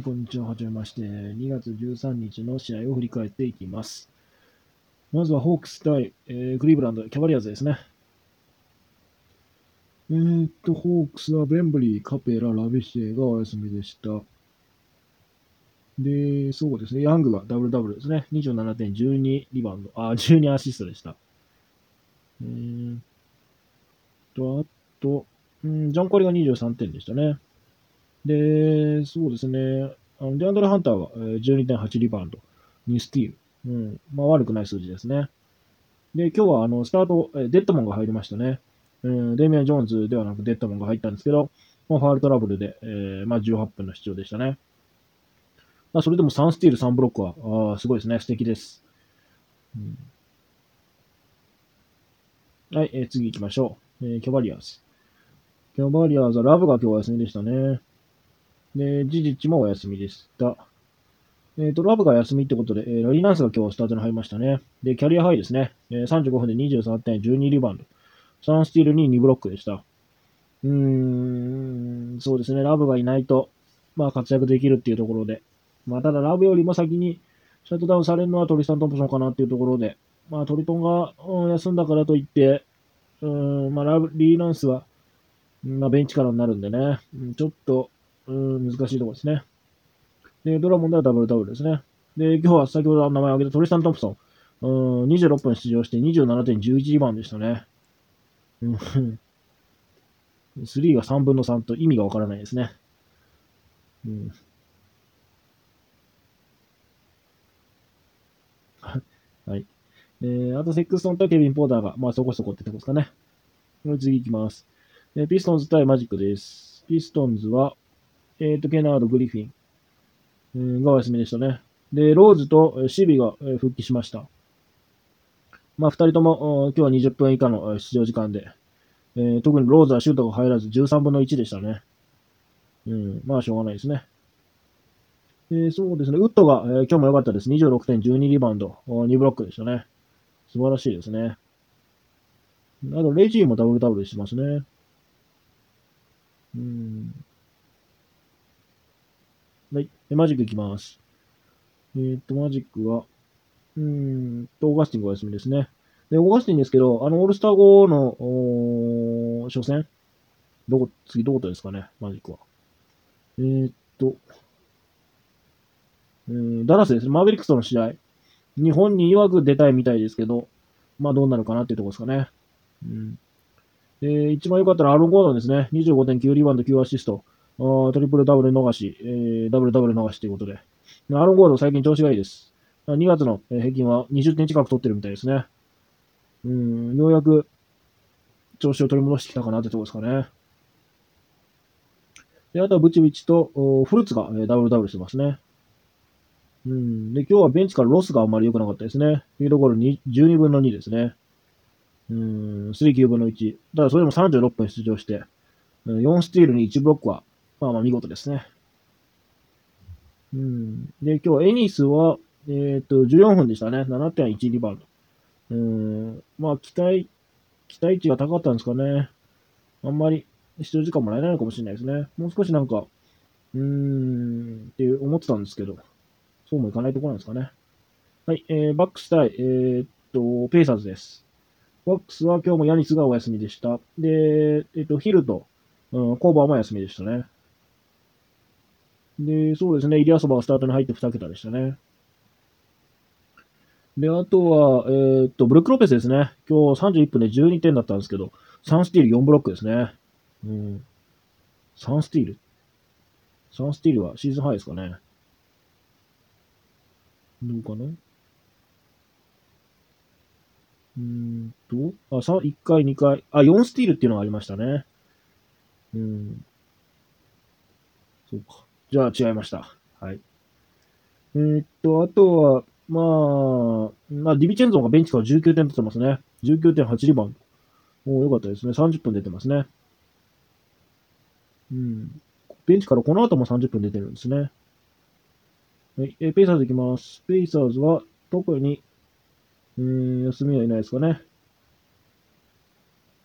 はい、こんにちは。はじめまして。2月13日の試合を振り返っていきます。まずはホークス対、えークリーブランド、キャバリアーズですね。えーっと、ホークスはベンブリー、カペラ、ラビシエがお休みでした。で、そうですね。ヤングがダブルダブルですね。27点、12リバウンド、あ、12アシストでした。えーっと、あと、うん、ジョン・コリが23点でしたね。で、そうですね。あのデアンドレ・ハンターは12.8リバウンド、2スティール。うん。まあ悪くない数字ですね。で、今日はあのスタート、デッドモンが入りましたね。うん、デミアン・ジョーンズではなくデッドモンが入ったんですけど、まあ、ファールトラブルで、えーまあ18分の出場でしたね。まあそれでも3スティール、3ブロックは、あすごいですね。素敵です。うんはい、えー次行きましょう。えーキャバリアーズ。キャバリアーズはラブが今日お休みでしたね。で、ジジッチもお休みでした。えっ、と、ラブが休みってことで、えーラリーナンスが今日スタートに入りましたね。で、キャリアハイですね。えー35分で23点、12リバウンド。3スティールに2ブロックでした。うーん、そうですね。ラブがいないと、まあ活躍できるっていうところで。まあただラブよりも先にシャットダウンされるのはトリスタン・トンプソンかなっていうところで。まあトリトンが、うん休んだからといって、うーん、まあラブ、リーナンスは、まあベンチからになるんでね。うんちょっと、うん、難しいところですね。で、ドラモンではダブルダブルですね。で、今日は先ほど名前を挙げたトリスタン・トンプソン。うん、26分出場して27点11リバウンドでしたね。うん、3が3分の3と意味がわからないですね。うん。はい。えー、あとセックストンとケビン・ポーターが、まあそこそこってとこですかね。次行きます。えピストンズ対マジックです。ピストンズは、えっ、と、ケナード・グリフィン、えーがお休みでしたね。で、ローズとシビが、復帰しました。まあ、二人とも、今日は20分以下の出場時間で、えー特にローズはシュートが入らず13分の1でしたね。うん、まあ、しょうがないですね。えーそうですね、ウッドが、えー今日も良かったです。26点、12リバウンド、2ブロックでしたね。素晴らしいですね。あと、レジーもダブルダブルしてますね。うん。はい。でマジックいきます。えーっと、マジックは、うーんと、オーガスティンがお休みですね。で、オーガスティンですけど、あの、オールスター後の、おー初戦どこ、次どことですかね、マジックは。えーっと、うー、ダラスですね。マーベリックスとの試合。日本に曰く出たいみたいですけど、まあどうなるかなっていうところですかね。うん。で、一番良かったのはアロン・ゴードンですね。25.9リバウンド、9アシスト。トリプルダブル逃し、えーダブルダブル逃しということで。アロン・ゴード最近調子がいいです。2月の平均は20点近く取ってるみたいですね。うん、ようやく調子を取り戻してきたかなってとこですかね。で、あとはブーチェビッチとフルツが、えダブルダブルしてますね。うん。で、今日はベンチからロスがあんまり良くなかったですね。フィールドゴールに12分の2ですね。うん、3、9分の1。ただそれでも36分出場して、4スティールに1ブロックは、まあまあ見事ですね。うん。で、今日エニスは、えっ、と、14分でしたね。7.1リバウンド。うん。まあ、期待、期待値が高かったんですかね。あんまり出場時間もらえないのかもしれないですね。もう少しなんか、うーん、って思ってたんですけど、そうもいかないところなんですかね。はい、えー、バックス対、えーっと、ペイサーズです。バックスは今日もヤニスがお休みでした。で、えっと、ヒルと、うん、コーバーも休みでしたね。で、そうですね、イリアソバがスタートに入って2桁でしたね。で、あとは、えーっと、ブルック・ロペスですね。今日31分で12点だったんですけど、3スティール4ブロックですね。うん。3スティール ?3 スティールはシーズンハイですかね。どうかな？うんと、あ、さ、1回、2回、あ、4スティールっていうのがありましたね。うん。そうか。じゃあ違いました。はい。えーっと、あとは、まあ、まあ、ディビチェンゾンがベンチから19点取ってますね。19.8リバウンド。およかったですね。30分出てますね。うん。ベンチからこの後も30分出てるんですね。はい。えペイサーズいきます。ペイサーズは特に、えー、休みはいないですかね。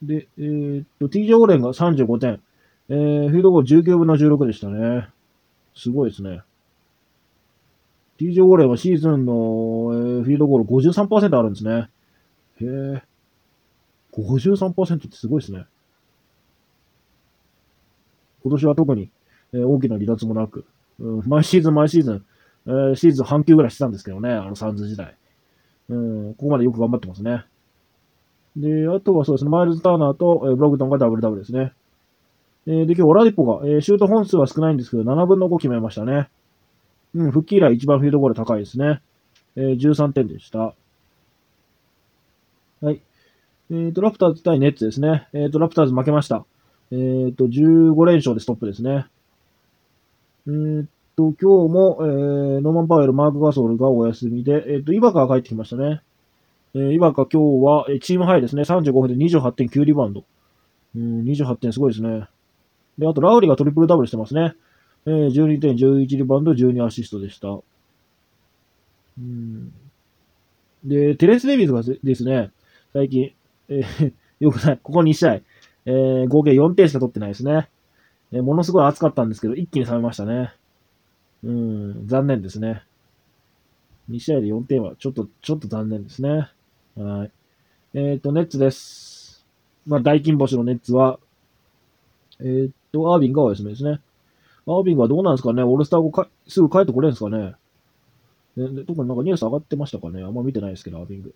で、えーっと、TJ オーレンが35点。えー、フィードゴール19分の16でしたね。すごいですね。TJ ウォーレンはシーズンの、え、フィールドゴール53%あるんですね。へえ。53%ってすごいですね。今年は特に、えー、大きな離脱もなく、うん、毎シーズン毎シーズン、えー、シーズン半球ぐらいしてたんですけどね、あのサンズ時代。うん、ここまでよく頑張ってますね。で、あとはそうですね、マイルズ・ターナーと、えー、ブログトンがダブルダブルですね。えー、で、今日オラディポが、えー、シュート本数は少ないんですけど、7分の5決めましたね。うん、復帰以来一番フィードゴール高いですね。えー、13点でした。はい。えっ、ー、と、ラプターズ対ネッツですね。えっ、ー、と、ラプターズ負けました。えっ、ー、と、15連勝でストップですね。えっと、今日も、えー、ノーマン・パウエル、マーク・ガソールがお休みで、えっと、イバカが帰ってきましたね。えー、イバカ今日は、えチームハイですね。35分で28.9リバウンド。うん、28点すごいですね。で、あと、ラウリがトリプルダブルしてますね。えー、12点、11リバウンド、12アシストでした。うん。で、テレス・デビーズがですね、最近、えー、よくない。ここ2試合、えー、合計4点しか取ってないですね。えー、ものすごい暑かったんですけど、一気に冷めましたね。うん、残念ですね。2試合で4点は、ちょっと、ちょっと残念ですね。はい。えっ、ー、と、ネッツです。まあ、大金星のネッツは、えっ、ー、と、アービンが休みですね。アービングはどうなんですかねオールスター後か、すぐ帰ってこれるんですかねね特になんかニュース上がってましたかねあんま見てないですけど、アービング。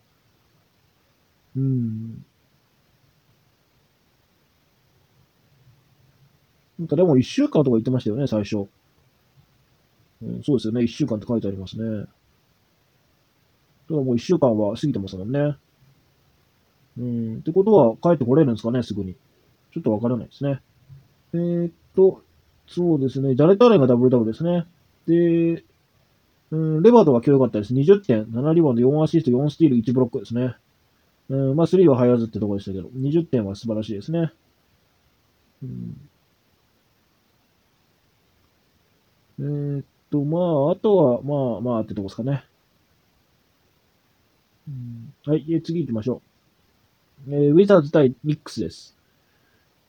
うん。なんかでも一週間とか言ってましたよね、最初。うん、そうですよね、一週間って書いてありますね。ただもう一週間は過ぎてますもんね。うん、ってことは帰ってこれるんですかね、すぐに。ちょっとわからないですね。えー、っと、そうですね。ジャレット・アレンがダブルダブルですね。で、うん、レバートが今日良かったです。20点、7リバウンド、4アシスト、4スティール、1ブロックですね。うん、まあ、3は入らずってとこでしたけど、20点は素晴らしいですね。うん、えー、っと、まあ、あとは、まあ、まあってとこですかね。うん、はい、え次行きましょう。えー、ウィザーズ対ミックスです。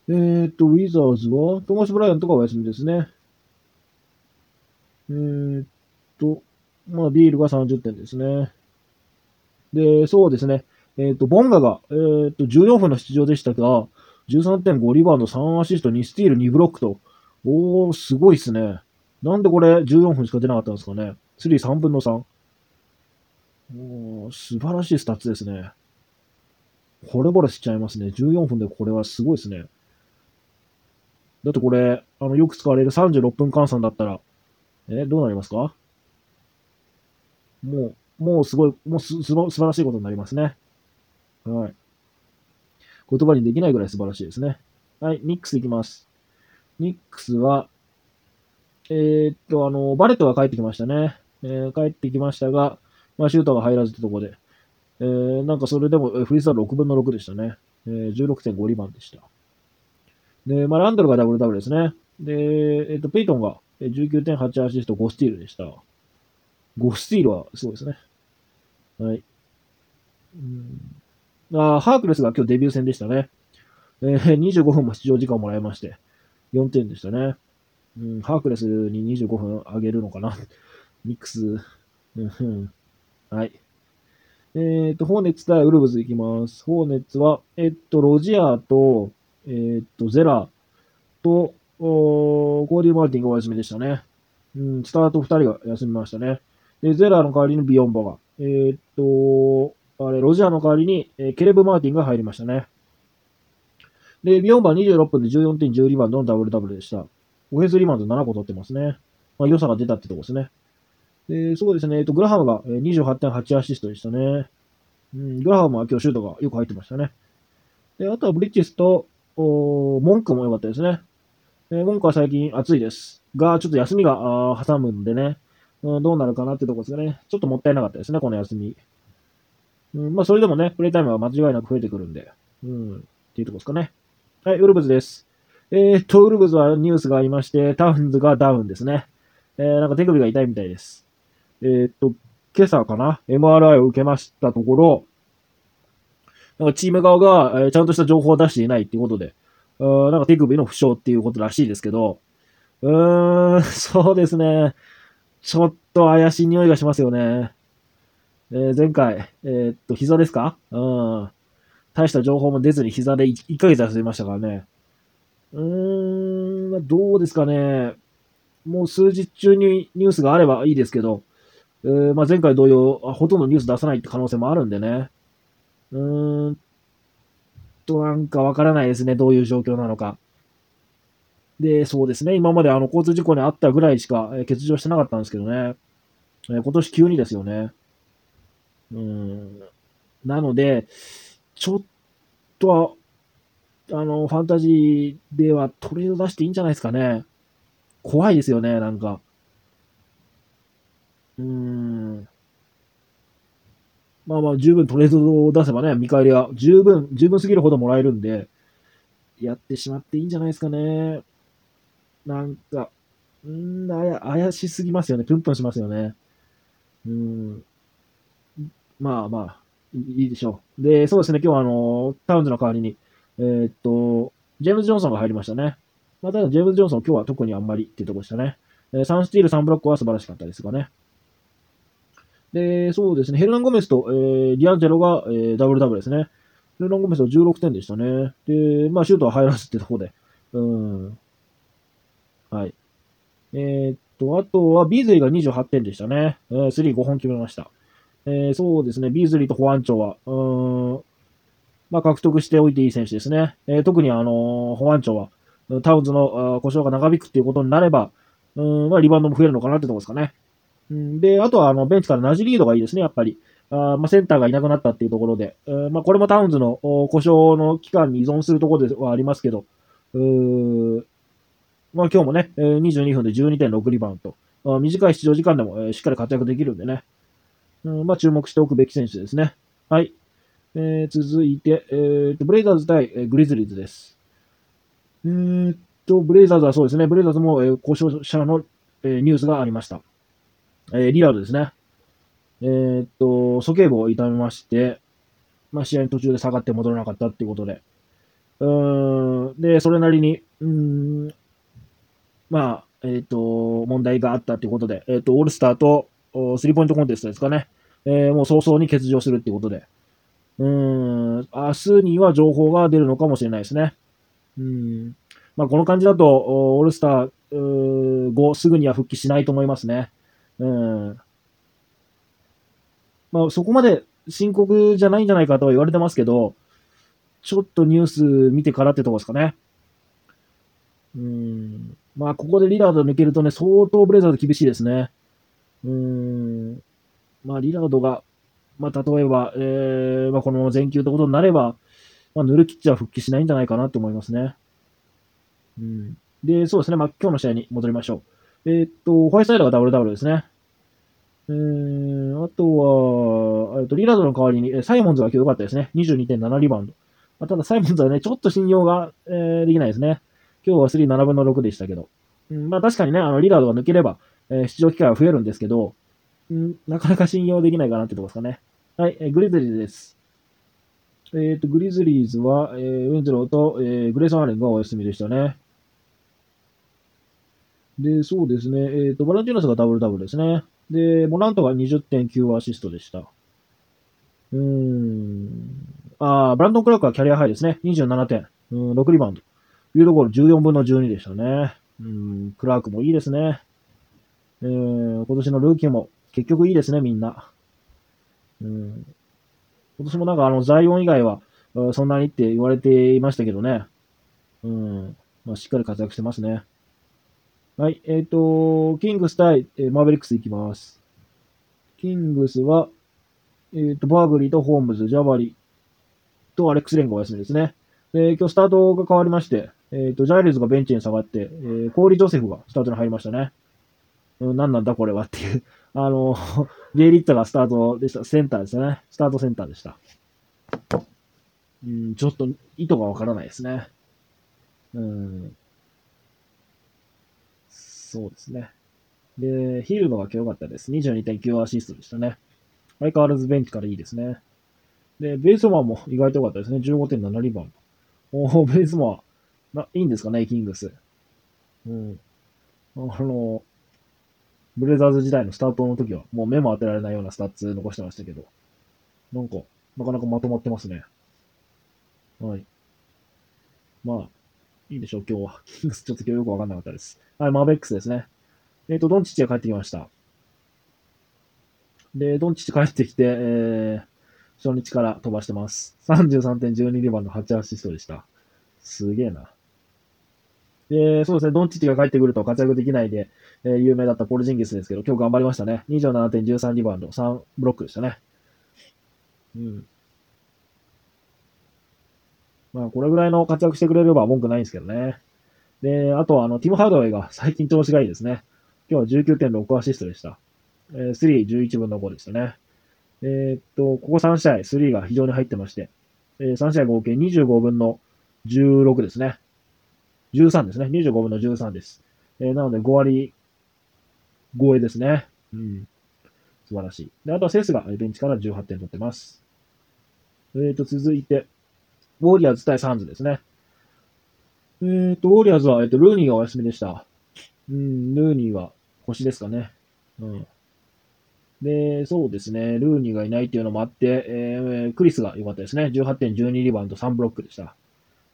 えー、っと、ウィザーズは、トーマス・ブライアントがお休みですね。えー、っと、まあ、ビールが30点ですね。で、そうですね。えー、っと、ボンガが、えー、っと、14分の出場でしたが、13.5リバウンド、3アシスト、2スティール、2ブロックと。おー、すごいっすね。なんでこれ14分しか出なかったんですかね。スリー3分の3。おー、素晴らしいスタッツですね。惚れ惚れしちゃいますね。14分でこれはすごいですね。だってこれ、あの、よく使われる36分換算だったら、え、どうなりますか？もう、もうすごい、もうす、す素晴らしいことになりますね。はい。言葉にできないぐらい素晴らしいですね。はい、ニックスいきます。ニックスは、えー、っと、あの、バレットが帰ってきましたね。えー、帰ってきましたが、まあ、シュートが入らずってとこで、えー、なんかそれでも、フリースター6分の6でしたね。えー、16.5リバンでした。で、まあ、ランドルがダブルダブルですね。で、えっ、と、ペイトンが19.8アシスト5スティールでした。5スティールはすごいですね。はい。うん、あハークレスが今日デビュー戦でしたね。えー、25分も出場時間をもらいまして、4点でしたね。うん、ハークレスに25分あげるのかな。ミックス。うん、はい。えっ、ー、と、ホーネッツ対ウルブズいきます。ホーネッツは、えっ、と、ロジアと、えー、っと、ゼラと、おコーディ・マーティンがお休みでしたね。うん、スタート2人が休みましたね。で、ゼラの代わりにビヨンバが。えー、っと、あれ、ロジャーの代わりに、えー、ケレブ・マーティンが入りましたね。で、ビヨンバ26分で14点10リバウンドのダブルダブルでした。オフェンスリバウンド7個取ってますね。まあ、良さが出たってとこですね。で、そうですね、えっと、グラハムが28.8アシストでしたね。うん、グラハムは今日シュートがよく入ってましたね。で、あとはブリッジスと、お文句も良かったですね。えー、文句は最近暑いです。が、ちょっと休みが挟むんでね、うん、どうなるかなってとこですね。ちょっともったいなかったですね、この休み。うん、まあ、それでもね、プレイタイムは間違いなく増えてくるんで、うん、っていうとこですかね。はい、ウルブズです。えー、っと、ウルブズはニュースがありまして、タウンズがダウンですね。えー、なんか手首が痛いみたいです。えー、っと、今朝かな ?MRI を受けましたところ、なんかチーム側が、え、ちゃんとした情報を出していないっていうことで、うなんか手首の負傷っていうことらしいですけど、うーん、そうですね。ちょっと怪しい匂いがしますよね。えー、前回、えー、っと、膝ですか？うん。大した情報も出ずに膝で 1, 1ヶ月休みましたからね。うーん、どうですかね。もう数日中にニュースがあればいいですけど、えー、まあ、前回同様、ほとんどニュース出さないって可能性もあるんでね。うーんと、なんかわからないですね。どういう状況なのか。で、そうですね。今まであの交通事故にあったぐらいしか、え、欠場してなかったんですけどね。え、今年急にですよね。うん。なので、ちょっと、あの、ファンタジーではトレード出していいんじゃないですかね。怖いですよね、なんか。うーん。まあまあ、十分トレードを出せばね、見返りは十分、十分すぎるほどもらえるんで、やってしまっていいんじゃないですかね。なんか、うん、あや、怪しすぎますよね。プンプンしますよね。うん。まあまあ、いいでしょう。で、そうですね、今日はあの、タウンズの代わりに、えー、っと、ジェームズ・ジョンソンが入りましたね。まあ、ただ、ジェームズ・ジョンソン今日は特にあんまりっていうとこでしたね。えー、3スティール、3ブロックは素晴らしかったですがね。で、そうですね、ヘルナン・ゴメスと、えー、ディアンジェロが、えー、ダブルダブルですね。ヘルナン・ゴメスは16点でしたね。で、まあ、シュートは入らずってとこで。うん。はい。えー、っと、あとは、ビーズリーが28点でしたね。えー、3、5本決めました。えー、そうですね、ビーズリーとフアンチョは、うん、まあ、獲得しておいていい選手ですね。えー、特にあのー、保安庁は、タウンズの故障が長引くっていうことになれば、うん、まあ、リバウンドも増えるのかなってとこですかね。うん、で、あとは、あの、ベンチからナジリードがいいですね、やっぱり。あまあ、センターがいなくなったっていうところで、えー、まあ、これもタウンズの故障の期間に依存するところではありますけど、まあ、今日もね、22分で12.6リバウンド。短い出場時間でもしっかり活躍できるんでね。うん、まあ、注目しておくべき選手ですね。はい。えー、続いて、えー、ブレイザーズ対、グリズリーズです。えーと、ブレイザーズはそうですね、ブレイザーズも、え、故障者の、え、ニュースがありました。え、リラードですね。えー、っと、鼠径部を痛めまして、まあ、試合の途中で下がって戻らなかったっていうことで。うーん、で、それなりに、うん、まあ、えっ、と、問題があったということで、えっ、と、オールスターとスリーポイントコンテストですかね。えー、もう早々に欠場するってことで。うん、明日には情報が出るのかもしれないですね。うん。まあ、この感じだと、オールスター後すぐには復帰しないと思いますね。うん。まあ、そこまで深刻じゃないんじゃないかとは言われてますけど、ちょっとニュース見てからってとこですかね。うん。まあ、ここでリラード抜けるとね、相当ブレザーズ厳しいですね。うん。まあ、リラードが、まあ、例えば、えー、まあ、この全休ってことになれば、まあ、ヌルキッチは復帰しないんじゃないかなと思いますね。うん。で、そうですね。まあ、今日の試合に戻りましょう。えー、っと、ホワイトサイドがダブルダブルですね。えー、あとは、えっと、リラードの代わりに、サイモンズが今日良かったですね。22.7リバウンド。まあ、ただ、サイモンズはね、ちょっと信用が、えー、できないですね。今日は3、7分の6でしたけど。うん、まあ確かにね、あの、リラードが抜ければ、えー、出場機会は増えるんですけど、うん、なかなか信用できないかなってとこですかね。はい、えー、グリズリーズです。えっ、ー、と、グリズリーズは、えー、ウィンズローと、えー、グレーソン・アレンがお休みでしたね。で、そうですね。えっ、ー、と、バランティノスがダブルダブルですね。で、モラントが20.9アシストでした。うーん。ああブランドン・クラークはキャリアハイですね。27点。うん、6リバウンド。フィードゴール14分の12でしたね。うん、クラークもいいですね。えー、今年のルーキーも結局いいですね、みんな。うん、今年もなんかあの、ザイオン以外は、そんなにって言われていましたけどね。うん。まあ、しっかり活躍してますね。はい。えっ、ー、と、キングス対、えー、マーベリックスいきます。キングスは、えっ、ー、と、バーグリーとホームズ、ジャバリとアレックス・レンがお休みですね。で、今日スタートが変わりまして、えっ、ー、と、ジャイルズがベンチに下がって、えー、コーリー・ジョセフがスタートに入りましたね。うん、何なんだこれはっていう。あの、ゲイリッツァがスタートでした。センターですね。スタートセンターでした。うん、ちょっと意図がわからないですね。うん。そうですね。で、ヒールドが良かったです。22.9アシストでしたね。相変わらずベンチからいいですね。で、ベイズモアも意外と良かったですね。15.7リバウンド。おベイズモア、ないいんですかね、キングス。うん。あの、ブレイザーズ時代のスタートの時は、もう目も当てられないようなスタッツ残してましたけど、なんか、なかなかまとまってますね。はい。まあ、いいでしょう、今日は。キングスちょっと今日よくわかんなかったです。はい、マーベックスですね。えっ、ー、と、ドンチッチが帰ってきました。で、ドンチッチ帰ってきて、えー、初日から飛ばしてます。33.12番の8アシストでした。すげえな。で、そうですね、ドンチッチが帰ってくると活躍できないで、えー、有名だったポルジンギスですけど、今日頑張りましたね。27.13リバウンド、3ブロックでしたね。うん。まあ、これぐらいの活躍してくれれば文句ないんですけどね。で、あとは、あの、ティム・ハードウェイが最近調子がいいですね。今日は19.6アシストでした。えー、3、11分の5でしたね。えー、っと、ここ3試合、3が非常に入ってまして、えー、3試合合計25分の16ですね。13ですね。25分の13です。えー、なので5割超えですね。うん。素晴らしい。で、あとはセスがベンチから18点取ってます。えっ、と、続いて、ウォリアーズ対サンズですね。えっ、ー、と、ウォリアーズは、えっ、ー、と、ルーニーがお休みでした。うん、ルーニーは腰ですかね。うん。で、そうですね、ルーニーがいないっていうのもあって、えー、クリスが良かったですね。18.12リバウンド3ブロックでした。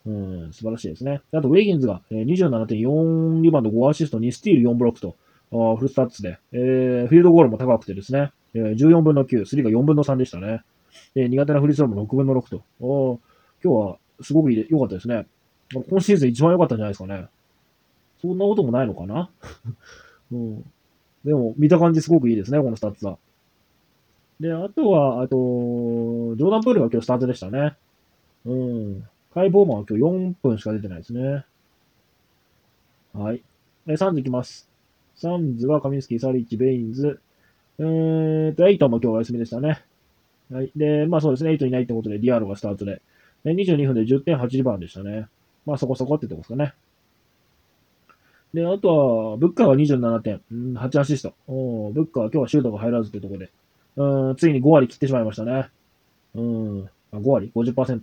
うん、素晴らしいですね。あと、ウィギンズが、えー、27.4リバウンド5アシスト2スティール4ブロックと、あフルスタッツで、えー、フィールドゴールも高くてですね、えー、14分の9、スリーが4分の3でしたね。えー、苦手なフリースローも6分の6と。今日はすごく良かったですね。今シーズン一番良かったんじゃないですかね。そんなこともないのかな、うん、でも、見た感じすごくいいですね、このスタッツは。で、あとは、あと、ジョーダンプールが今日スタートでしたね。うん。カイボーマンは今日4分しか出てないですね。はい。え、サンズいきます。サンズはカミンスキー、サリッチ、ベインズ。えーと、エイトンも今日お休みでしたね。はい。で、まあそうですね、エイトンいないってことで、ディアロがスタートで。22分で10.8番でしたね。まあそこそこってとこですかね。で、あとは、ブッカーは27点、うん、8アシスト。おブッカーは今日はシュートが入らずってとこで、うん、ついに5割切ってしまいましたね。うん、あ5割 ?50%。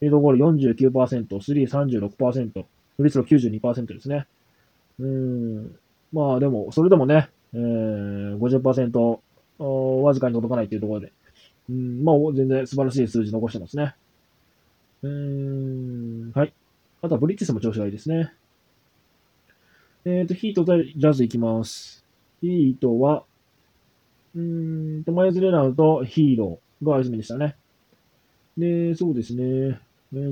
フィードゴール49%、スリー36%、フリスロー92%ですね。うん、まあでも、それでもね、えー、50%わずかに届かないっていうところで、うん、まあ全然素晴らしい数字残してますね。うーん、はい。あとはブリッジスも調子がいいですね。えっ、ー、と、ヒート対ジャズいきます。ヒートは、うーんと、マイズ・レナウとヒーローがお休みでしたね。で、そうですね。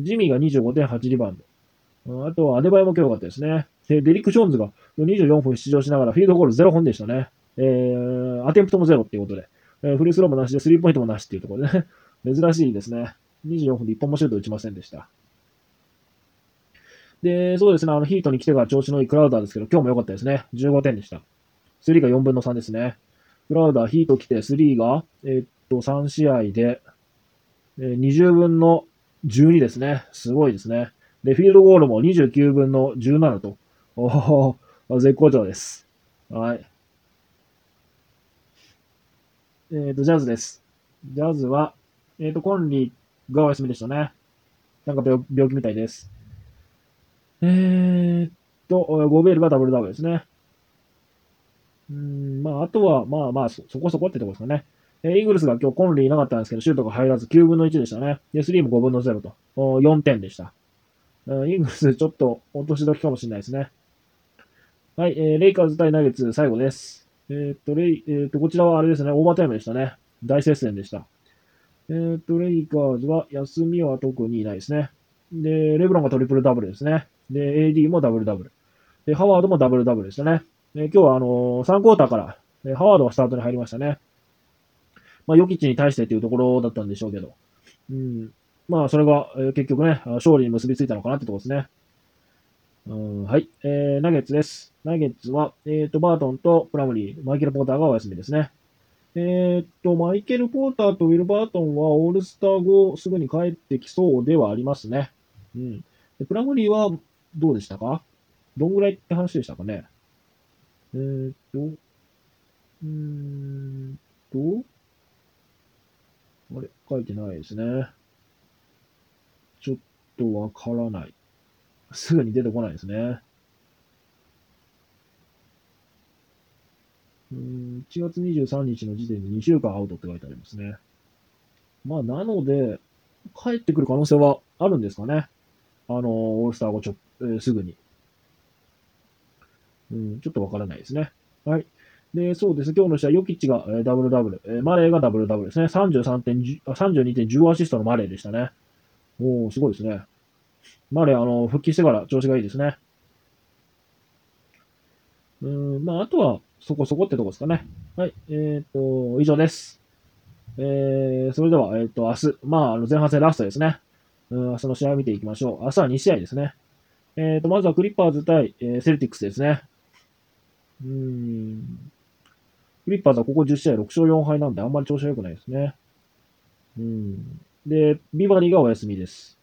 ジミーが25.8リバウンド。あとはアデバイも今日良かったですね。で、デリック・ジョーンズが24分出場しながらフィールドゴール0本でしたね。えー、アテンプトも0っていうことで、えー、フリースローもなしでスリーポイントもなしっていうところでね。珍しいですね。24分で1本もシュート打ちませんでした。で、そうですね、あの、ヒートに来てから調子のいいクラウダーですけど、今日も良かったですね。15点でした。3が4分の3ですね。クラウダー、ヒート来て、3が、えー、っと、3試合で、えー、20分の12ですね。すごいですね。で、フィールドゴールも29分の17と。おお、絶好調です。はい。えっ、ー、と、ジャズです。ジャズは、えっ、ー、と、コンリーがお休みでしたね。なんか病病気みたいです。えー、っと、ゴベールがダブルダブルですね。うん、まあ、あとは、まあまあそ、そこそこってとこですかね。えー、イーグルスが今日コンリーいなかったんですけど、シュートが入らず9分の1でしたね。で、3も5分の0と、4点でした。イーグルスちょっと落とし時かもしれないですね。はい、えー、レイカーズ対ナゲッツ最後です。えー、っと、レイ、えー、っと、こちらはあれですね、オーバータイムでしたね。大接戦でした。えー、っと、レイカーズは休みは特にないですね。で、レブロンがトリプルダブルですね。で、AD もダブルダブル。で、ハワードもダブルダブルでしたね。で今日はあのー、3クォーターから、ハワードがスタートに入りましたね。まあ、ヨキッチに対してっていうところだったんでしょうけど。うん。まあ、それが、えー、結局ね、勝利に結びついたのかなってとこですね。うん、はい。えー、ナゲッツです。ナゲッツは、えっ、ー、と、バートンとプラムリー、マイケル・ポーターがお休みですね。えっ、と、マイケル・ポーターとウィル・バートンはオールスター後すぐに帰ってきそうではありますね。うん。でプラムリーはどうでしたか？どんぐらいって話でしたかね？えー、っと、うーんと、あれ、書いてないですね。ちょっとわからない。すぐに出てこないですね。うん、1月23日の時点で2週間アウトって書いてありますね。まあ、なので、帰ってくる可能性はあるんですかね。あの、オールスター後ちょ、えーすぐに。うん、ちょっとわからないですね。はい。で、そうです。今日の試合、ヨキッチが、えーダブルダブル、えーマレーがダブルダブルですね。33.10あ32.10アシストのマレーでしたね。おー、すごいですね。マレー、あの、復帰してから調子がいいですね。うん、まあ、あとは、そこそこってとこですかね。はい。えっ、と、以上です。えー、それでは、えっ、と、明日、まあ、あの前半戦ラストですね。うん、明日の試合を見ていきましょう。明日は2試合ですね。えっ、と、まずはクリッパーズ対、えーセルティックスですね。うーん。クリッパーズはここ10試合6勝4敗なんであんまり調子が良くないですね。うん。で、ビバリーがお休みです。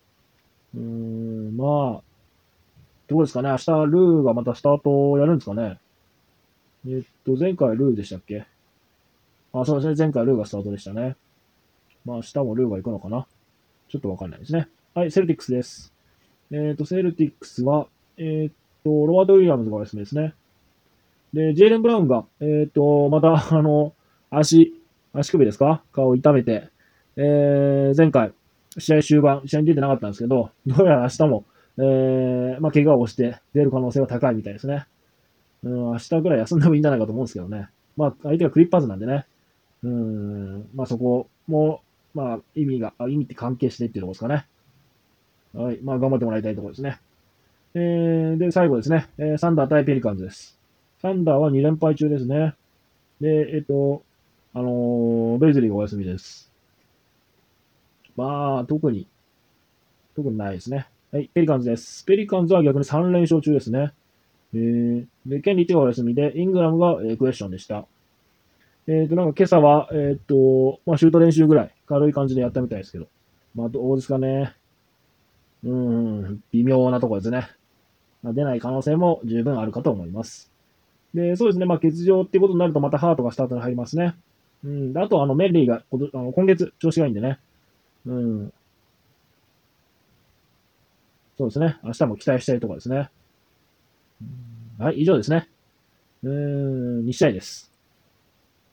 うーん、まあ、どうですかね。明日、ルーがまたスタートをやるんですかね。えっと、前回ルーでしたっけ？あ、そうですね。前回ルーがスタートでしたね。まあ、明日もルーが行くのかな？ちょっとわかんないですね。はい、セルティックスです。えっ、と、セルティックスは、えっ、と、ロバート・ウィリアムズがお休みですね。で、ジェイレン・ブラウンが、えっ、と、また、あの、足、足首ですか？顔を痛めて、えー、前回、試合終盤、試合に出てなかったんですけど、どうやら明日も、えー、まあ、怪我をして出る可能性は高いみたいですね。うん、明日ぐらい休んでもいいんじゃないかと思うんですけどね。まあ、相手がクリッパーズなんでね。うん、まあそこも、まあ意味が、意味って関係してっていうところですかね。はい。まあ頑張ってもらいたいところですね。えー、で、最後ですね。えーサンダー対ペリカンズです。サンダーは2連敗中ですね。で、えっ、と、あのーベイズリーがお休みです。まあ、特に、特にないですね。はい、ペリカンズです。ペリカンズは逆に3連勝中ですね。えー、で、ケンリー手がお休みで、イングラムが、えークエスチョンでした。えっ、と、なんか今朝は、えっ、と、まあ、シュート練習ぐらい、軽い感じでやったみたいですけど。まあ、どうですかね。うん、微妙なところですね。まあ、出ない可能性も十分あるかと思います。で、そうですね、まあ、欠場っていうことになると、またハートがスタートに入りますね。うん、あと、あの、メリーがあの今月調子がいいんでね。うん。そうですね。明日も期待したいところですね。はい、以上ですね。うーん、2試合です。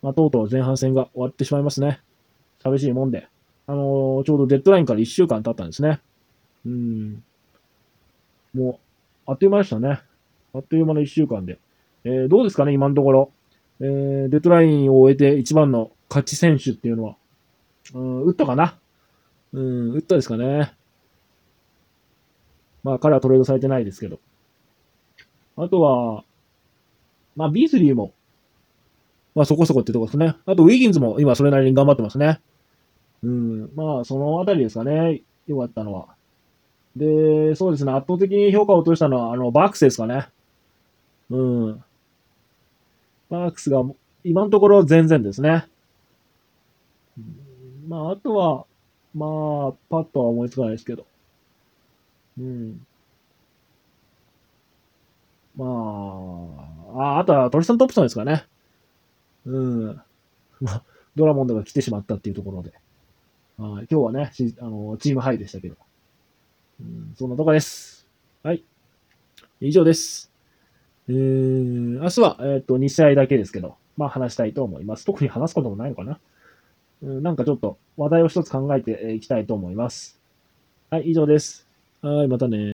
まあ、とうとう前半戦が終わってしまいますね。寂しいもんで。あのーちょうどデッドラインから1週間経ったんですね。うん。もう、あっという間でしたね。あっという間の1週間で。えー、どうですかね、今のところ。えー、デッドラインを終えて一番の勝ち選手っていうのは。うん、打ったかなうん、打ったですかね。まあ、彼はトレードされてないですけど。あとは、まあ、ビーズリーも、まあ、そこそこってとこですね。あと、ウィギンズも今それなりに頑張ってますね。うん、まあ、そのあたりですかね。良かったのは。で、そうですね。圧倒的に評価を落としたのは、あの、バークスですかね。うん。バークスが、今のところ全然ですね。まあ、あとは、まあ、パッとは思いつかないですけど。うん。まあ、ああとはトリスタン・トップソンですかね。うん。まあ、ドラモンドが来てしまったっていうところで。はい今日はね、あのチームハイでしたけど。うん、そんなとこです。はい。以上です。えー、明日は、えっ、と、2試合だけですけど、まあ話したいと思います。特に話すこともないのかな。うん、なんかちょっと話題を一つ考えていきたいと思います。はい、以上です。はい、またね